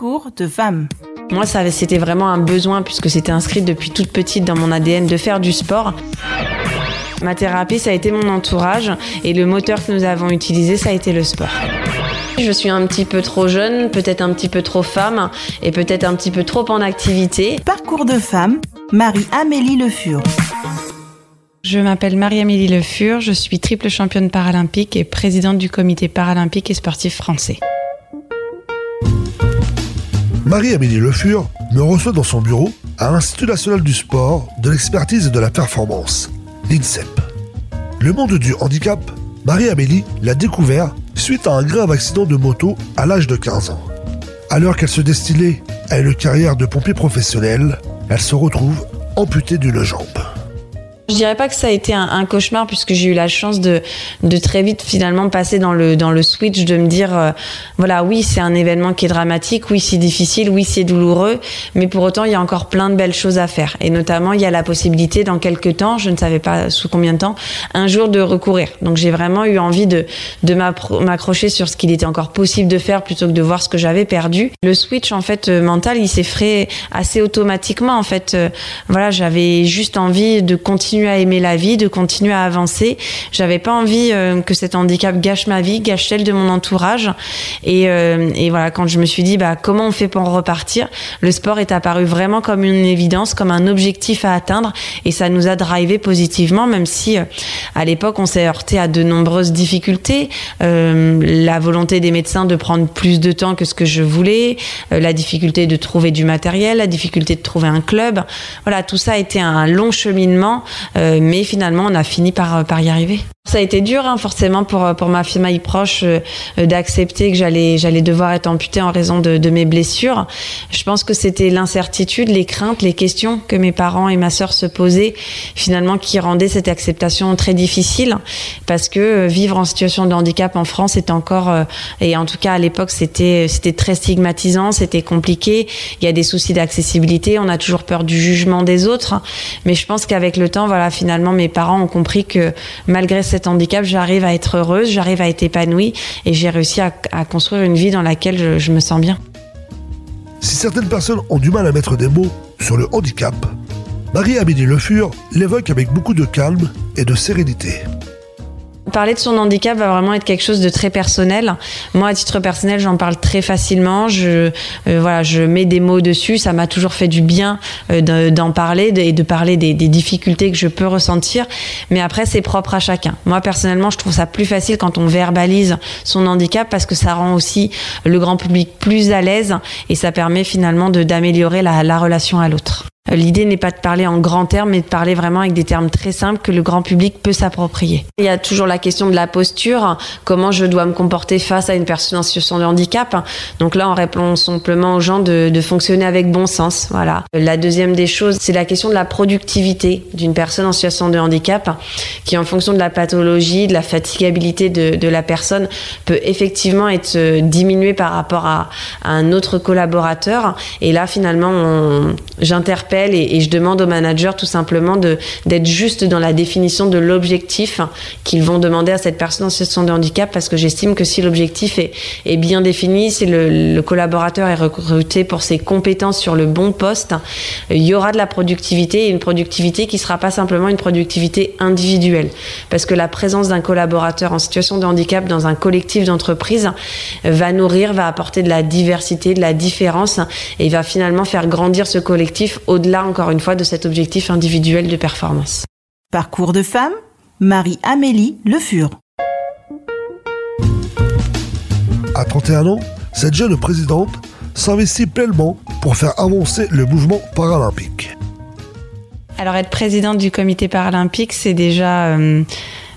Parcours de femme. Moi, ça, c'était vraiment un besoin puisque c'était inscrit depuis toute petite dans mon ADN de faire du sport. Ma thérapie, ça a été mon entourage et le moteur que nous avons utilisé, ça a été le sport. Je suis un petit peu trop jeune, peut-être un petit peu trop femme et peut-être un petit peu trop en activité. Parcours de femme, Marie-Amélie Le Fur. Je m'appelle Marie-Amélie Le Fur, je suis triple championne paralympique et présidente du comité paralympique et sportif français. Marie-Amélie Le Fur me reçoit dans son bureau à l'Institut national du sport, de l'expertise et de la performance, l'INSEP. Le monde du handicap, Marie-Amélie l'a découvert suite à un grave accident de moto à l'âge de 15 ans. Alors qu'elle se destinait à une carrière de pompier professionnel, elle se retrouve amputée d'une jambe. Je dirais pas que ça a été un, cauchemar puisque j'ai eu la chance de, de très vite finalement passer dans le, dans le switch de me dire euh, voilà oui c'est un événement qui est dramatique, oui c'est difficile, oui c'est douloureux, mais pour autant il y a encore plein de belles choses à faire et notamment il y a la possibilité dans quelques temps, je ne savais pas sous combien de temps, un jour de recourir. Donc j'ai vraiment eu envie de, de m'accrocher sur ce qu'il était encore possible de faire plutôt que de voir ce que j'avais perdu. Le switch en fait euh, mental il s'est fait assez automatiquement en fait. Euh, voilà j'avais juste envie de continuer à aimer la vie, de continuer à avancer. J'avais pas envie euh, que cet handicap gâche ma vie, gâche celle de mon entourage. Et, euh, voilà, quand je me suis dit, bah, comment on fait pour repartir, le sport est apparu vraiment comme une évidence, comme un objectif à atteindre. Et ça nous a drivé positivement, même si euh, à l'époque, on s'est heurté à de nombreuses difficultés. la volonté des médecins de prendre plus de temps que ce que je voulais, la difficulté de trouver du matériel, la difficulté de trouver un club. Voilà, tout ça a été un long cheminement mais finalement, on a fini par, par y arriver. Ça a été dur, hein, forcément, pour, pour ma famille proche euh, d'accepter que j'allais, j'allais devoir être amputée en raison de, mes blessures. Je pense que c'était l'incertitude, les craintes, les questions que mes parents et ma sœur se posaient, finalement, qui rendaient cette acceptation très difficile. Parce que euh, vivre en situation de handicap en France est encore, et en tout cas à l'époque, c'était, c'était très stigmatisant, c'était compliqué. Il y a des soucis d'accessibilité, on a toujours peur du jugement des autres. Mais je pense qu'avec le temps, voilà, finalement, mes parents ont compris que malgré handicap, j'arrive à être heureuse, j'arrive à être épanouie et j'ai réussi à, construire une vie dans laquelle je, me sens bien. Si certaines personnes ont du mal à mettre des mots sur le handicap, Marie-Amélie Le Fur l'évoque avec beaucoup de calme et de sérénité. Parler de son handicap va vraiment être quelque chose de très personnel. Moi, à titre personnel, j'en parle très facilement. Je, euh, voilà, je mets des mots dessus. Ça m'a toujours fait du bien euh, d'en parler et de parler des, des, difficultés que je peux ressentir. Mais après, c'est propre à chacun. Moi, personnellement, je trouve ça plus facile quand on verbalise son handicap parce que ça rend aussi le grand public plus à l'aise et ça permet finalement d'améliorer la, la relation à l'autre. L'idée n'est pas de parler en grands termes, mais de parler vraiment avec des termes très simples que le grand public peut s'approprier. Il y a toujours la question de la posture, comment je dois me comporter face à une personne en situation de handicap. Donc là, on répond simplement aux gens de, fonctionner avec bon sens. Voilà. La deuxième des choses, c'est la question de la productivité d'une personne en situation de handicap, qui en fonction de la pathologie, de la fatigabilité de, de la personne, peut effectivement être euh, diminuée par rapport à, à un autre collaborateur. Et là, finalement, j'interpelle et, je demande aux managers tout simplement d'être juste dans la définition de l'objectif qu'ils vont demander à cette personne en situation de handicap parce que j'estime que si l'objectif est, est, bien défini, si le, collaborateur est recruté pour ses compétences sur le bon poste, il y aura de la productivité et une productivité qui sera pas simplement une productivité individuelle. Parce que la présence d'un collaborateur en situation de handicap dans un collectif d'entreprise va nourrir, va apporter de la diversité, de la différence et va finalement faire grandir ce collectif au au-delà, encore une fois, de cet objectif individuel de performance. Parcours de femme, Marie-Amélie Le Fur. À 31 ans, cette jeune présidente s'investit pleinement pour faire avancer le mouvement paralympique. Alors être présidente du comité paralympique, c'est déjà euh,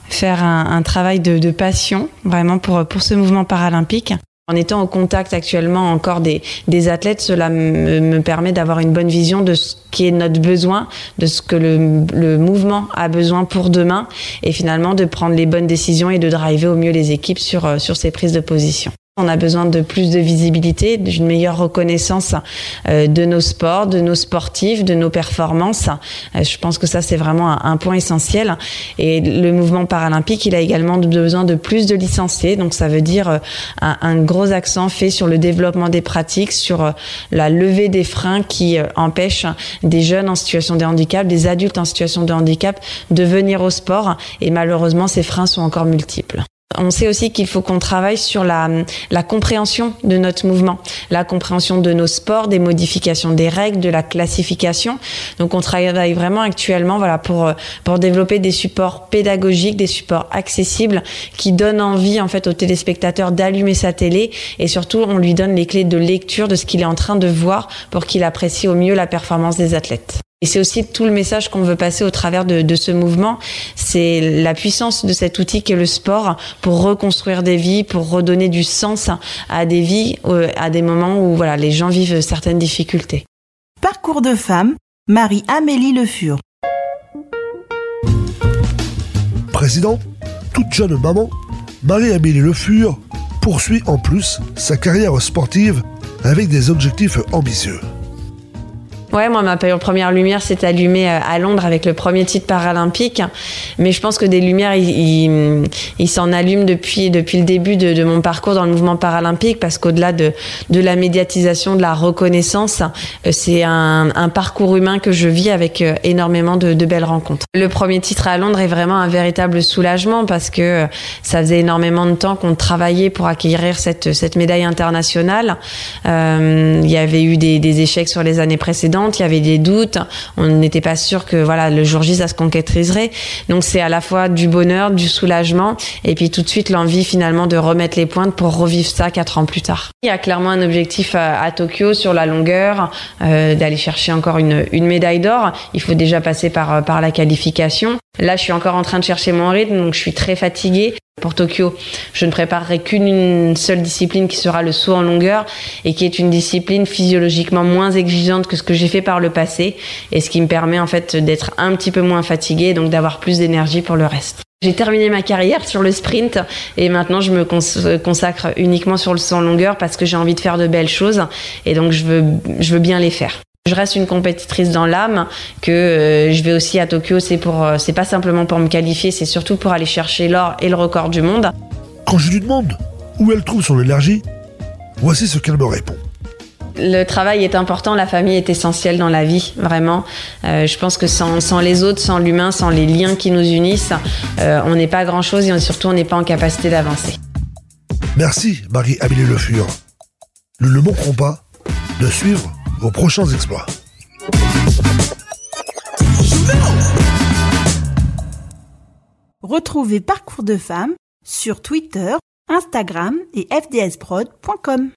faire un, travail de, de, passion, vraiment pour, pour ce mouvement paralympique. En étant au contact actuellement encore des, des athlètes, cela me, me permet d'avoir une bonne vision de ce qui est notre besoin, de ce que le, le, mouvement a besoin pour demain, et finalement de prendre les bonnes décisions et de driver au mieux les équipes sur, sur ces prises de position. On a besoin de plus de visibilité, d'une meilleure reconnaissance euh, de nos sports, de nos sportifs, de nos performances. Euh, je pense que ça, c'est vraiment un point essentiel. Et le mouvement paralympique, il a également besoin de plus de licenciés. Donc, ça veut dire euh, un, gros accent fait sur le développement des pratiques, sur la levée des freins qui empêchent des jeunes en situation de handicap, des adultes en situation de handicap de venir au sport. Et malheureusement, ces freins sont encore multiples. On sait aussi qu'il faut qu'on travaille sur la, la, compréhension de notre mouvement, la compréhension de nos sports, des modifications des règles, de la classification. Donc on travaille vraiment actuellement voilà, pour, pour développer des supports pédagogiques, des supports accessibles qui donnent envie en fait au téléspectateur d'allumer sa télé et surtout on lui donne les clés de lecture de ce qu'il est en train de voir pour qu'il apprécie au mieux la performance des athlètes. Et c'est aussi tout le message qu'on veut passer au travers de, de ce mouvement. C'est la puissance de cet outil qu'est le sport pour reconstruire des vies, pour redonner du sens à des vies, euh, à des moments où voilà, les gens vivent certaines difficultés. Parcours de femme, Marie-Amélie Le Fur. Président, toute jeune maman, Marie-Amélie Le Fur poursuit en plus sa carrière sportive avec des objectifs ambitieux. Ouais, moi, ma première lumière s'est allumée euh, à Londres avec le premier titre paralympique. Mais je pense que des lumières, ils il, s'en allument depuis, depuis le début de, mon parcours dans le mouvement paralympique parce qu'au-delà de, de la médiatisation, de la reconnaissance, euh, c'est un, parcours humain que je vis avec euh, énormément de, belles rencontres. Le premier titre à Londres est vraiment un véritable soulagement parce que ça faisait énormément de temps qu'on travaillait pour acquérir cette, cette médaille internationale. Il y avait eu des échecs sur les années précédentes il y avait des doutes, on n'était pas sûr que voilà le jour J ça se concrétiserait. Donc c'est à la fois du bonheur, du soulagement et puis tout de suite l'envie finalement de remettre les pointes pour revivre ça quatre ans plus tard. Il y a clairement un objectif à, Tokyo sur la longueur, euh, d'aller chercher encore une, une médaille d'or. Il faut déjà passer par, par la qualification. Là, je suis encore en train de chercher mon rythme, donc je suis très fatiguée. Pour Tokyo, je ne préparerai qu'une seule discipline qui sera le saut en longueur et qui est une discipline physiologiquement moins exigeante que ce que j'ai fait par le passé et ce qui me permet en fait d'être un petit peu moins fatiguée donc d'avoir plus d'énergie pour le reste. J'ai terminé ma carrière sur le sprint et maintenant je me consacre uniquement sur le saut en longueur parce que j'ai envie de faire de belles choses et donc je veux, je veux bien les faire. Je reste une compétitrice dans l'âme, que euh, je vais aussi à Tokyo, c'est pour, euh, c'est pas simplement pour me qualifier, c'est surtout pour aller chercher l'or et le record du monde. Quand je lui demande où elle trouve son énergie, voici ce qu'elle me répond. Le travail est important, la famille est essentielle dans la vie, vraiment. Euh, je pense que sans, sans, les autres, sans l'humain, sans les liens qui nous unissent, on n'est pas grand-chose et surtout on n'est pas en capacité d'avancer. Merci Marie-Amélie Le Fur. Nous ne manquerons pas de suivre vos prochains exploits. Retrouvez Parcours de femmes sur Twitter, Instagram et fdsprod.com.